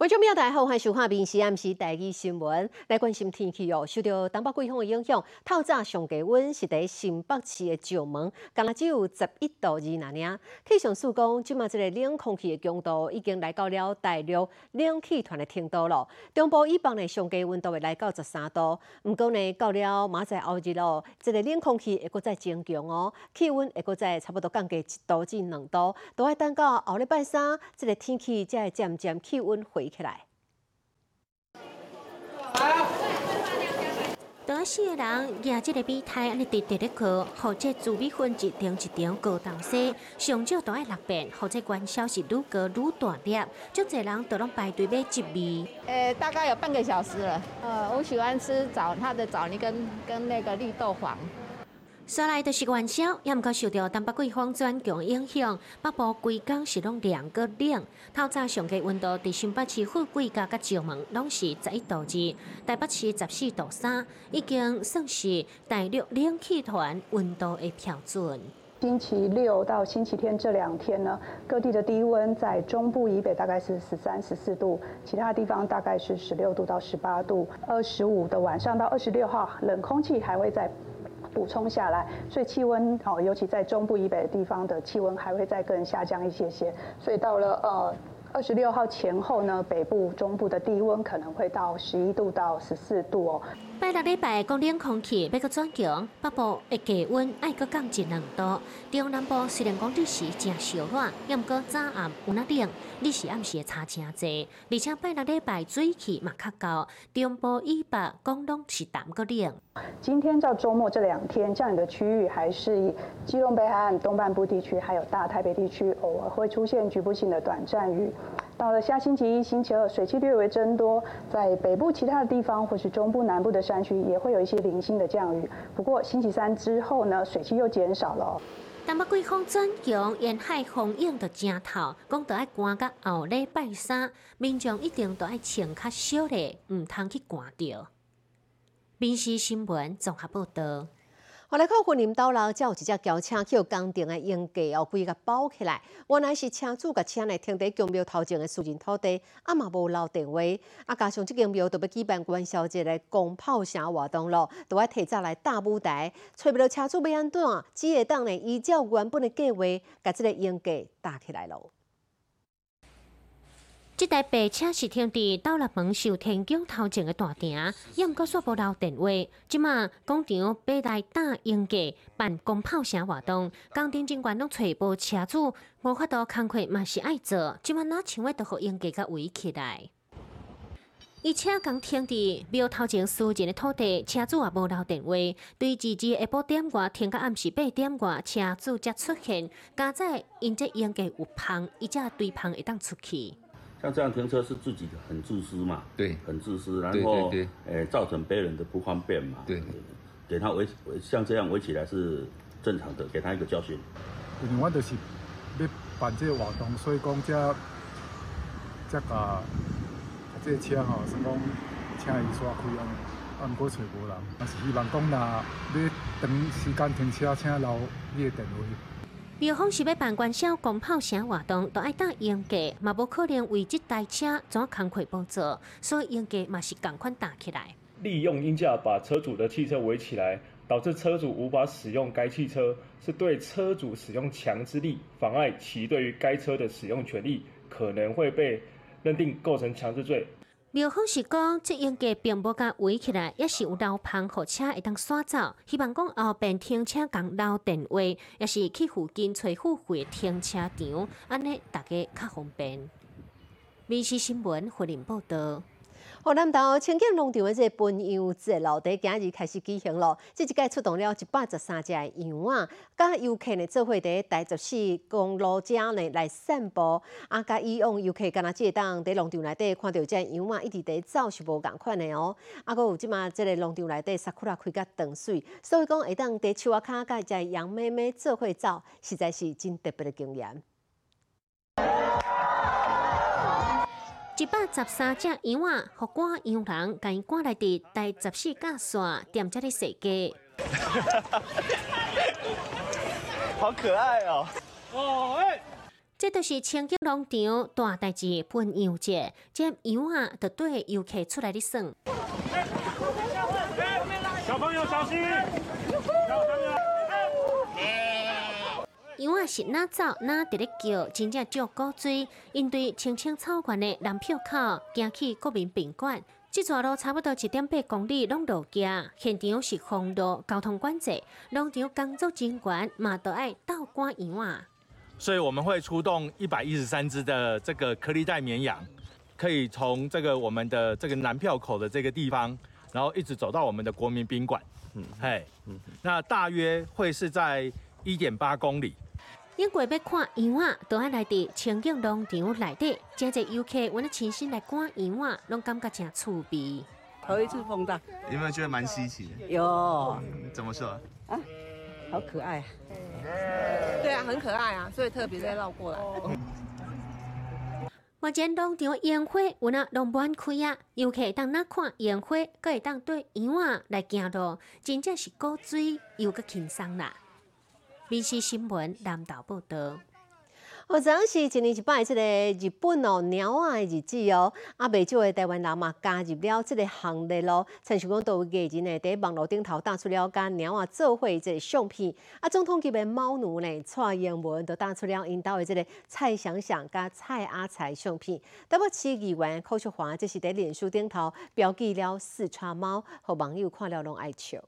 观众朋友大家好，欢迎收看《闽西暗时第一新闻》。来关心天气哦，受到东北季风的影响，透早上低温是伫新北市的石门，刚刚只有十一度二那尔。气象署讲，即马这个冷空气的强度已经来到了大陆冷气团的程度了。中部以北的上低温度会来到十三度，毋过呢，到了明仔后日咯，这个冷空气会搁再增强哦，气温会搁再差不多降低一度至两度，都要等到后礼拜三，这个天气才会渐渐气温回。起来。多四个人举这个比赛，安尼直直咧去，或者自米粉一点一场高档些，上少都爱六遍，或者关销是愈高愈大粒，足侪人都拢排队买一味。呃，大概有半个小时了。呃，我喜欢吃枣，它的枣泥跟跟那个绿豆黄。说来就是元宵，也毋过受到东北季风转强影响，北部规工是拢凉个冷。透早上嘅温度，伫新北市富贵家甲石门拢是十一度二，台北市十四度三，已经算是大陆冷气团温度的标准。星期六到星期天这两天呢，各地的低温在中部以北大概是十三、十四度，其他地方大概是十六度到十八度。二十五的晚上到二十六号，冷空气还会在。补充下来，所以气温哦，尤其在中部以北的地方的气温还会再更下降一些些，所以到了呃二十六号前后呢，北部、中部的低温可能会到十一度到十四度哦。拜六礼拜，高冷空气要搁转强，北部的低温爱搁降一两度。中南部虽然讲日时正小暖，也毋过早暗有那冷，日时暗时差真济。而且拜六礼拜水气嘛较高，中部以北讲拢是淡个冷。今天到周末这两天，降雨的区域还是以基隆北海岸东半部地区，还有大台北地区，偶尔会出现局部性的短暂雨。到了下星期一、星期二，水汽略微增多，在北部其他的地方或是中部南部的山区也会有一些零星的降雨。不过星期三之后呢，水汽又减少了。但北季风转强，沿海风影就正透，讲到爱赶到后礼拜三，民众一定都爱穿较少的，唔通去赶着。闽西新闻综合报道。后来靠婚林岛楼，才有一只轿车去工程的用价哦，规个包起来。原来是车主甲车来停在公庙头前的私人土地，啊嘛无留电话，啊加上这间庙都要举办元宵节的公炮声活动咯，都要提早来大舞台，找不到车主要安怎，只会当呢依照原本的计划，甲这个用价打起来咯。这台白车是停伫到了门秀天宫头前的大厅，也毋过煞无留电话。即马工厂要来打应价办公炮声活动，工程人员拢找无车主，无法度工课嘛是爱做。即马哪像要都互应价甲围起来？伊车刚停伫庙头前私人的土地，车主也无留电话。对自己下晡点外停到暗时八点外，车主才出现。加在因这应价有芳，伊才对芳会当出去。像这样停车是自己很自私嘛？对，很自私，然后诶造成别人的不方便嘛？对，给他围像这样围起来是正常的，给他一个教训。因为我就是要办这个活动，所以讲这这个这车吼，是讲请伊刷开啊，啊，毋过找无人，但是希望讲若要长时间停车，请留你的电话。庙方是要办元宵公炮声活动，都爱打应价，嘛无可能为这台车怎工课补助，所以应价嘛是赶快打起来。利用应价把车主的汽车围起来，导致车主无法使用该汽车，是对车主使用强制力，妨碍其对于该车的使用权利，可能会被认定构成强制罪。庙方是讲，这应该并不甲围起来，也是有留旁货车会当刷走。希望讲后边停车共留电话，也是去附近找付费停车场，安尼大家较方便。民事新闻胡林报道。河南岛清境农场的这个分羊节咯，第今日开始举行咯。这一届出动了一百十三只羊啊，甲游客呢做伙伫第十四公路遮呢来散步。啊，甲以往游客敢若即个当伫农场内底看到这羊啊，一直伫走是无共款的哦。啊，佮有即马即个农场内底沙库拉开甲断水，所以讲会当伫树仔骹甲只羊妹妹做伙走，实在是真特别的经验。一百十三只羊啊，互赶羊人，甲伊赶来伫第十四架线踮遮咧设计。好可爱哦！哦，哎。这都是清境农场大代志分羊节，这羊啊，就对游客出来的耍。小朋友小心！羊啊是哪走哪伫咧叫，真正足够追。因对青青草原的南票口行去国民宾馆，这段路差不多一点八公里，拢路行。现场是封路，交通管制，农场工作人员嘛都爱倒赶羊啊。所以我们会出动一百一十三只的这个颗粒带绵羊，可以从这个我们的这个南票口的这个地方，然后一直走到我们的国民宾馆。嗯，嘿，嗯，那大约会是在一点八公里。因过要看羊啊，都爱来伫清境农场内底，真侪游客为了亲身来观羊啊，拢感觉真趣味。头一次碰到，有没有觉得蛮稀奇的？有。怎么说？啊，好可爱啊。对啊，很可爱啊，所以特别再绕过来。目前农场烟花有那拢满开啊，游客当那看烟花，阁会当对羊啊来行路，真正是够水又够轻松啦。闽西新闻南岛报道。哦，昨是一年一摆即个日本哦鸟仔的日子哦，啊，未少的台湾人嘛加入了即个行列咯。亲像讲，有艺人呢伫网络顶头打出了甲鸟仔做伙即个相片，啊，总统级的猫奴呢蔡英文都打出了因兜的即个蔡想想甲蔡阿才相片。台北市议员柯淑华，即是在脸书顶头标记了四川猫，互网友看了拢爱笑。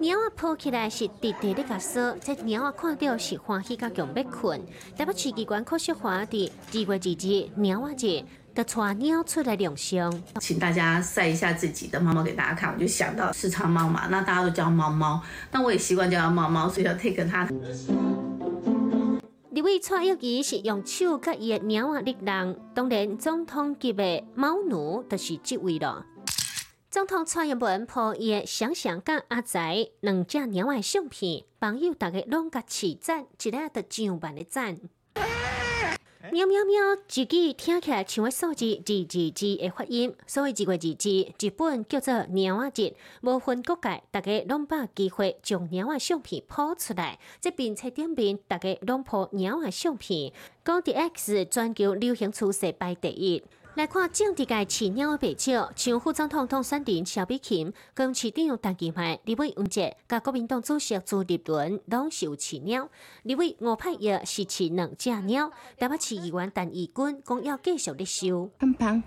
猫仔抱起来是直直的甲说，这猫仔看到是欢喜甲强要困。台北市机关科学华的二月二日猫仔节，就带猫出来亮相。请大家晒一下自己的猫猫给大家看，我就想到四叉猫嘛，那大家都叫猫猫，那我也习惯叫它猫猫，所以要 take 它。这位蔡玉仪是用手甲伊的猫仔力量，当然总统级的猫奴就是这位了。总统蔡英文破伊想想甲阿仔两只猫仔相片，朋友大家拢甲起赞，一个得上万的赞。喵喵喵，自己听起来像个数字字字字的发音，所以一个字字，日本叫做鸟仔节，无分国界，大家拢把机会将鸟仔相片抛出来。这边菜点面，大家拢破鸟仔相片，讲 D X 全球流行趋势排第一。来看政治界饲鸟的白鸟，像副总统当选人萧美琴，跟市长陈其迈、李伟文杰，甲国民党主席朱立伦拢是有饲鸟。李伟五派也是饲两只鸟，台北市议员陈义军讲要继续的收。胖胖，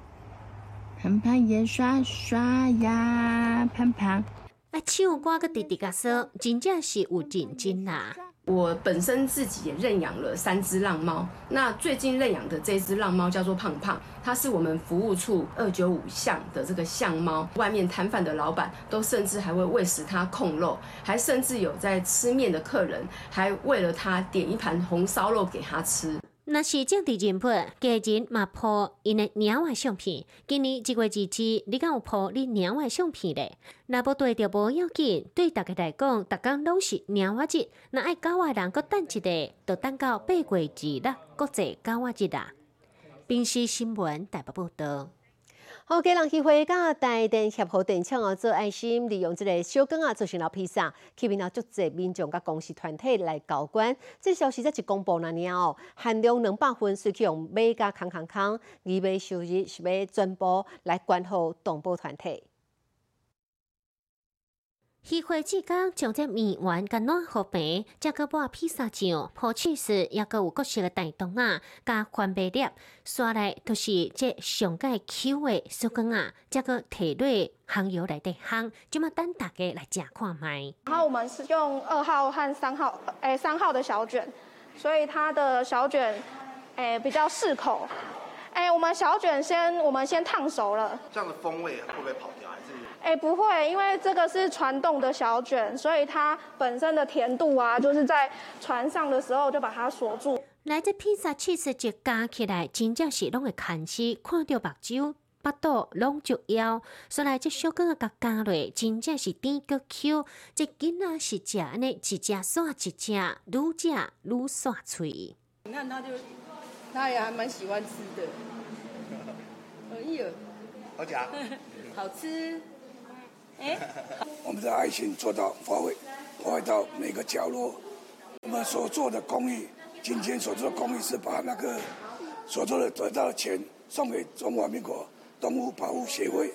胖胖也刷刷牙，胖胖。啊，唱歌个弟弟甲说，真正是有认真啦。我本身自己也认养了三只浪猫，那最近认养的这只浪猫叫做胖胖，它是我们服务处二九五巷的这个巷猫，外面摊贩的老板都甚至还会喂食它控肉，还甚至有在吃面的客人还为了它点一盘红烧肉给它吃。那是政治人物，家人嘛抱因的鸟仔相片。今年一月二日，你敢有抱你鸟仔相片咧？那不对着无要紧，对大家来讲，逐工拢是鸟仔节。那爱狗仔人搁等一下，就等到八月二日国际狗仔节啦。平时新闻台北报道。好，家人协会甲台电协和电厂哦做爱心，利用这个小工啊做成了披萨，吸引了足侪民众甲公司团体来交关。这消息才一公布那年哦，限量两百份，随去用买加康康康，二百收入是要全部来管好动保团体。协会之间将这面丸甲暖和平，再个把披萨酱铺起时，也个有各式的大动啊，加番贝粒，刷来都是这上盖 Q 的小羹啊，再个提落香油来底香，就么等大家来食看卖。然后我们是用二号和三号，诶三号的小卷，所以它的小卷诶比较适口。诶，我们小卷先我们先烫熟了，这样的风味会不会跑掉？哎，不会，因为这个是传动的小卷，所以它本身的甜度啊，就是在船上的时候就把它锁住。来这披萨起司就加起来，真正是拢会看死，看到目睭、巴肚拢就要。所以这小羹啊，甲加落，真正是甜个 Q。这囡仔是食安尼，一只刷一只，愈食愈刷脆。你看他就，他也还蛮喜欢吃的。哎呦，好 好吃。我们的爱心做到发挥。发挥到每个角落。我们所做的公益，今天所做的公益是把那个所做的得到的钱送给中华民国动物保护协会。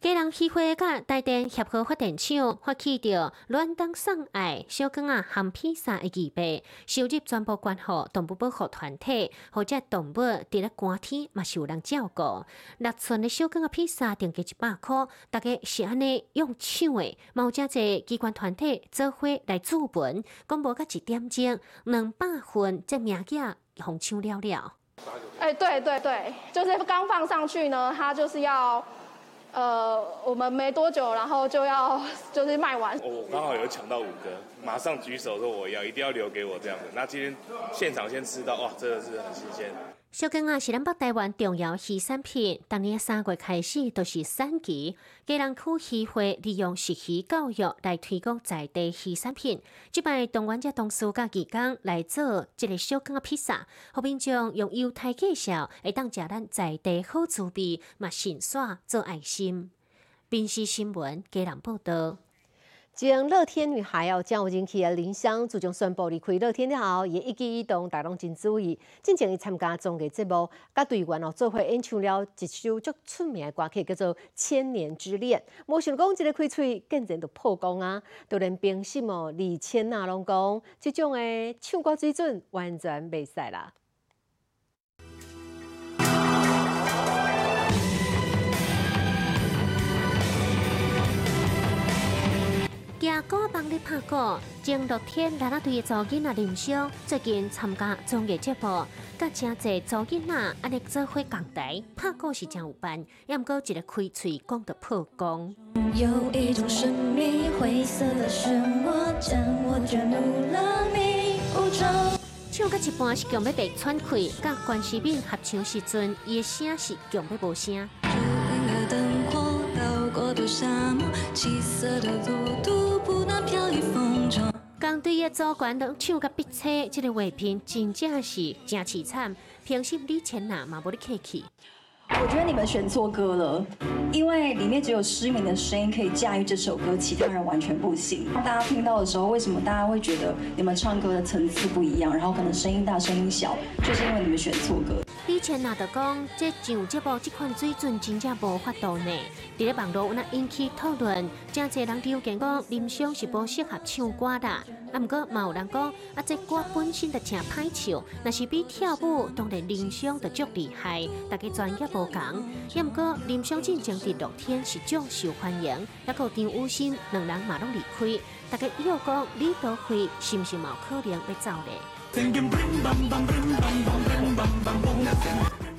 家人协会甲台电协和发电厂发起着暖冬送爱小羹啊含披萨的预备，收入全部捐予动物保护团体，或者动物伫咧寒天嘛是有人照顾。六寸的小羹啊披萨定价一百块，大家是安尼用抢的，嘛有真侪机关团体做伙来注文，讲无甲一点钟，两百份这名价红抢了了。哎，对对对，就是刚放上去呢，它就是要。呃，我们没多久，然后就要 就是卖完。我刚好有抢到五个，马上举手说我要，一定要留给我这样子。那今天现场先吃到，哇，真的是很新鲜。小羹啊，是咱北台湾重要渔产品。当年三月开始都是产期，家人区协会利用实习教育来推广在地渔产品。即摆动员者同事甲技工来做一个小羹啊披萨，后面将用犹太介绍，会当食咱在地好滋味，嘛顺刷做爱心。宾西新闻，家人报道。将乐天女孩哦，将有进去的林湘自从宣布离开乐天了后，伊一举一动大拢真注意。进前伊参加综艺节目，甲队员哦做伙演唱了一首足出名的歌曲，叫做《千年之恋》。无想讲，即个开喙竟然就破功啊！就连冰心哦李千娜拢讲，即种的唱歌水准完全袂使啦。行歌帮你拍过，前六天啦啦队的组囡仔林湘最近参加综艺节目，甲真侪组囡仔安尼做伙共台拍歌是真有办，也毋过一个开喙讲得破功。有一种神秘灰色的漩涡将我卷入了迷雾中。唱到一半是强要被喘气，甲关系敏合唱时阵，伊的声是强要无声。对个，左管同唱甲闭嘴，这个画片真正是真凄惨。平时你请人嘛无咧客气。我觉得你们选错歌了，因为里面只有失明的声音可以驾驭这首歌，其他人完全不行。大家听到的时候，为什么大家会觉得你们唱歌的层次不一样？然后可能声音大、声音小，就是因为你们选错歌。以前那就讲，这上节目这款水准真正无法度呢。伫咧网络有那引起讨论，真侪人有讲林湘是不适合唱歌的。啊，不过嘛有人讲，啊，这歌本身就真歹唱，若是比跳舞，当然林湘就足厉害，大家专业无共。也毋过林湘进前第六天是足受欢迎，还有张无心两人嘛拢离开，大家又讲李多辉是毋是冇可能要走咧？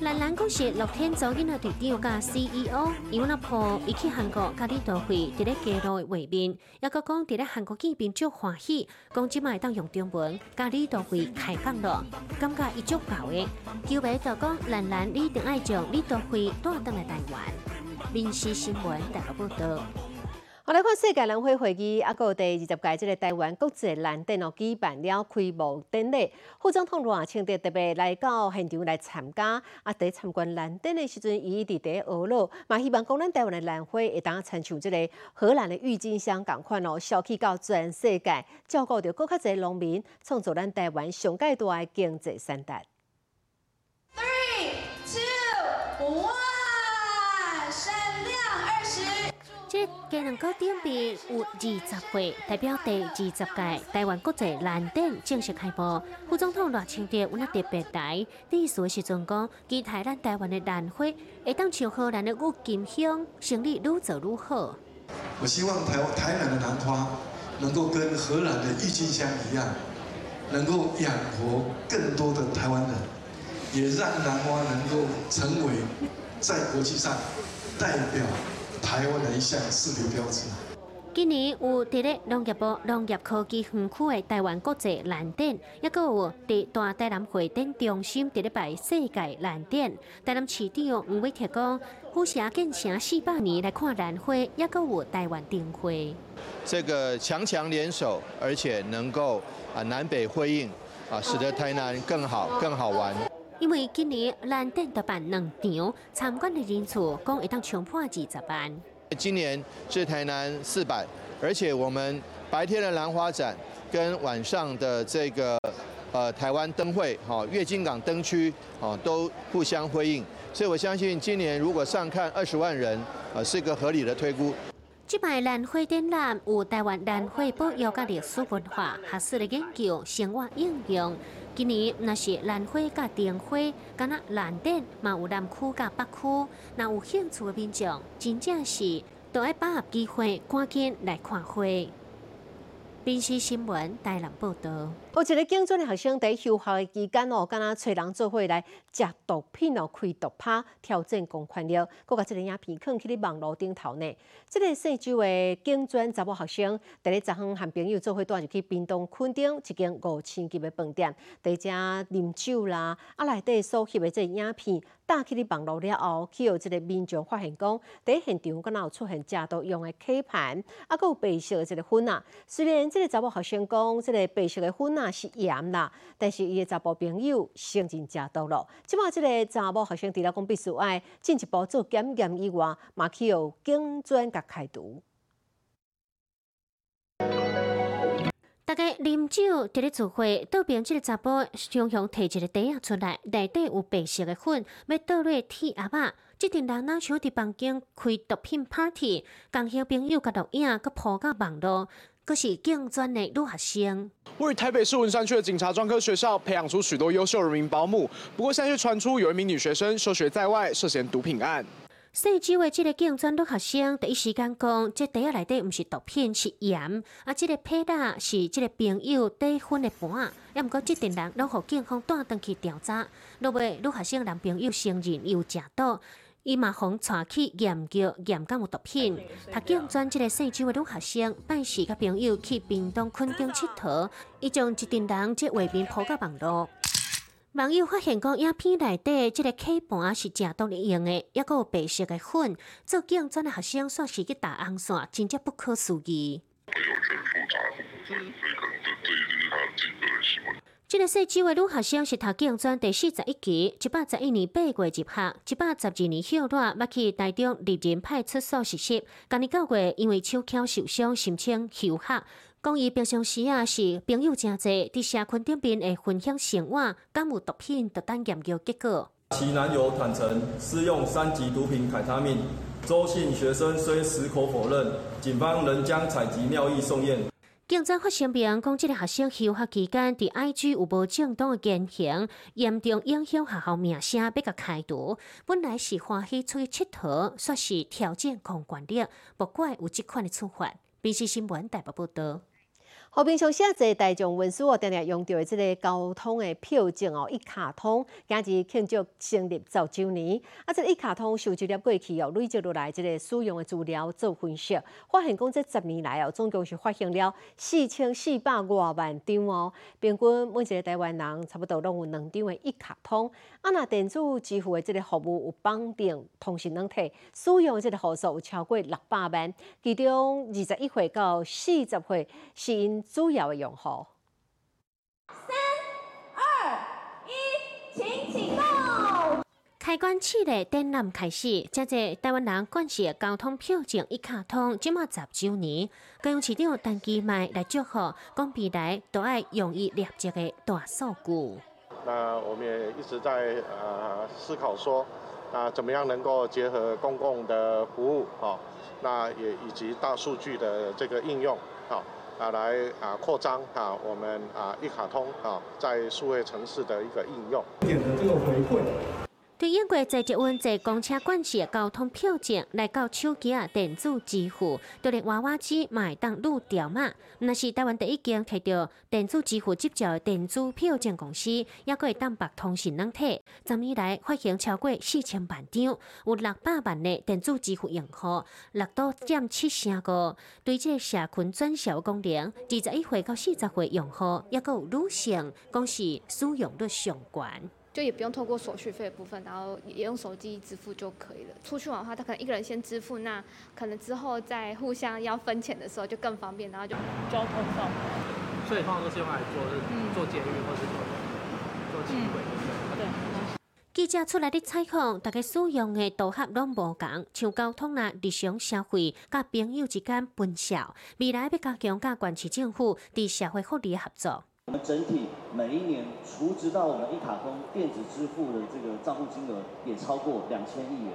兰兰阁是乐天组囡仔队长加 CEO，因为那婆伊去韩国甲李多会伫咧街路的画面，也个讲伫咧韩国见面足欢喜，讲即卖当用中文甲李多会开讲咯，感觉伊足够的。球迷就讲兰兰一定爱将李多惠带登来台湾。民事新闻大个报道。我来看世界篮会会议，啊，有第二十届这个台湾国际篮电哦举办了开幕典礼，副总统罗清德特别来到现场来参加。啊，在参观篮电的时阵，伊伫第俄罗，嘛希望讲咱台湾的篮会会当参像这个荷兰的郁金香共款哦，销去到全世界，照顾到更较侪农民，创造咱台湾上界大的经济产值。Three, two, one. 这家人高顶边有二十岁，代表第二十届台湾国际蓝电正式开幕。副总统赖清德有那特别台，第一时时阵讲，期待咱台湾的蓝花会当像荷兰的郁金香，生意愈做愈好。我希望台台南的兰花能够跟荷兰的郁金香一样，能够养活更多的台湾人，也让兰花能够成为在国际上代表。台湾的一项视觉标志。今年有伫咧农业部农业科技园区的台湾国际蓝展，也阁有伫大台南会展中心伫咧摆世界蓝展。台南市长吴伟铁讲，呼峡建成四百年来看蓝花，也个有台湾灯会。这个强强联手，而且能够啊南北辉映啊，使得台南更好更好玩。因为今年蓝展特办两场，参观的人数共会当冲破二十万。今年是台南四百，而且我们白天的兰花展跟晚上的这个呃台湾灯会，哈，月金港灯区，哦，都互相辉映。所以我相信今年如果上看二十万人，呃，是一个合理的推估。即摆兰花展览有台湾兰花保育甲历史文化、学术的研究、生活应用。今年那是兰花甲丁花，敢若兰顶嘛有南区甲北区，那有兴趣的民众，真正是都要把握机会，赶紧来看花。宾西新闻台南报道。有一个警专的学生在休学的期间哦，敢若找人做伙来食毒品哦，开毒趴挑战公权力，佮把这个影片放去咧网络顶头呢。这个姓周的警专查某学生，第日昨昏和朋友做伙带入去屏东垦丁一间五星级的饭店，伫遮啉酒啦，啊内底所翕的这影片，打去咧网络了后，去有这个民众发现讲，在现场敢若有出现食毒用的 K 盘，啊，佮有白色的这个粉啊。虽然这个查某学生讲，这个白色的粉啊。是盐啦，但是伊的查甫朋友承认食毒咯。即马即个查某学生除了讲必须爱进一步做检验以外，嘛去有警专甲开除。大家啉酒伫咧聚会，倒边即个查甫常常摕一个袋仔出来，内底有白色的粉，要倒落铁鸭肉。即阵人哪想伫房间开毒品 party，共乡朋友甲录影，佮铺到网络。可是警专的女学生，位于台北市文山区的警察专科学校，培养出许多优秀人民保姆。不过，现在却传出有一名女学生休学在外，涉嫌毒品案。姓周的这个警专女学生，第一时间讲，这袋仔内底毋是毒品，是盐。啊，这个配搭是这个朋友底分的盘。也毋过，这阵人拢互警方带登去调查。落尾，女学生男朋友承认有食毒。伊嘛互带去验尿验敢有毒品，他警专即个四周的女学生，办事甲朋友去屏东垦丁佚佗，伊将一群人即画面铺到网络。网友发现讲影片内底即个 K 盘是食毒咧用的，抑有白色的粉，做警专的学生算是去打红线，真正不可思议。这个细周的女学生是读警专第四十一期，一百十一年八月入学，一百十二年休热，要去台中立人派出所实习。今年九月因为手巧受伤，申请休学。讲伊平常时啊是朋友真济，伫社群顶边会分享生活，敢有毒品就等研究结果。其男友坦承私用三级毒品凯他命，周姓学生虽矢口否认，警方仍将采集尿液送验。警察发声明讲，即个学生休学期间伫 IG 有无正当的言行，严重影响学校名声，要甲开除。本来是欢喜出去佚佗，煞是挑战公管力，不怪有即款的处罚。BBC 新闻台北报道。和平常现在大众运输哦，定定用到的这个交通的票证哦，一卡通今日庆祝成立十周年。啊，这个一卡通收集了过去哦累积落来这个使用的资料做分析，发现讲这十年来哦，总共是发行了四千四百多万张哦，平均每一个台湾人差不多拢有两张的一卡通。啊，那电子支付的这个服务有绑定通讯软体，使用的这个户数有超过六百万，其中二十一岁到四十岁是因。主要的用户。三、二、一，请启动。开关器的展览开始，这个台湾人关系交通票证一卡通，即马十周年，高雄市长陈其迈来祝贺，讲未来都爱用于立即的大数据。那我们也一直在呃思考说，啊怎么样能够结合公共的服务啊，那也以及大数据的这个应用啊。啊，来啊，扩张啊，我们啊一卡通啊，在数位城市的一个应用。点的这个回馈。对英国在接温在公车管制交通票证来到手机啊电子支付，就连娃娃机买当路条码。那是台湾第一间摕到电子支付执照的电子票证公司，也可以蛋白通讯软体。十年来发行超过四千万张，有六百万的电子支付用户，六到占七成个。对这社群转销功能，二十一岁到四十岁用户，也有女性，讲是使用率上悬。就也不用透过手续费的部分，然后也用手机支付就可以了。出去玩的话，他可能一个人先支付，那可能之后再互相要分钱的时候就更方便，然后就交通上，所以通常都是用来做做监狱或是做做轻轨，对。记者出来的采访，大家使用的组合拢无同，像交通啦、日常消费、甲朋友之间分享，未来要加强甲县市政府伫社会福利合作。我们整体每一年储值到我们一卡通电子支付的这个账户金额也超过两千亿元，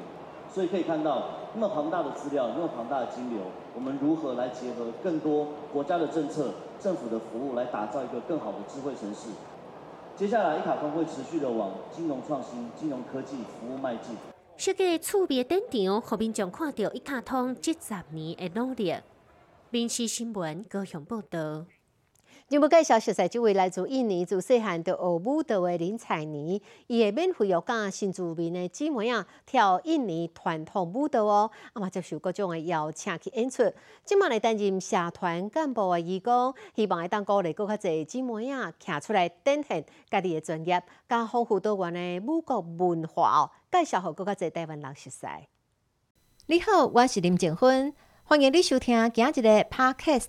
所以可以看到那么庞大的资料，那么庞大的金流，我们如何来结合更多国家的政策、政府的服务，来打造一个更好的智慧城市。接下来，一卡通会持续的往金融创新、金融科技服务迈进。设计趣味的展场，互民众看到一卡通这十年的努力。民事新闻高雄报道。今要介绍熟悉这位来自印尼自细汉就学舞蹈的林彩妮，伊会免费教新住民的姊妹啊跳印尼传统舞蹈哦，啊嘛接受各种的邀请去演出。今麦来担任社团干部的义工，希望会当鼓励更较侪姊妹啊站出来展现家己的专业，加丰富多元的舞国文化哦，介绍互更较侪台湾人熟悉。你好，我是林静芬，欢迎你收听今日的 Podcast。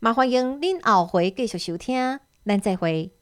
麻烦迎恁后回继续收听，咱再会。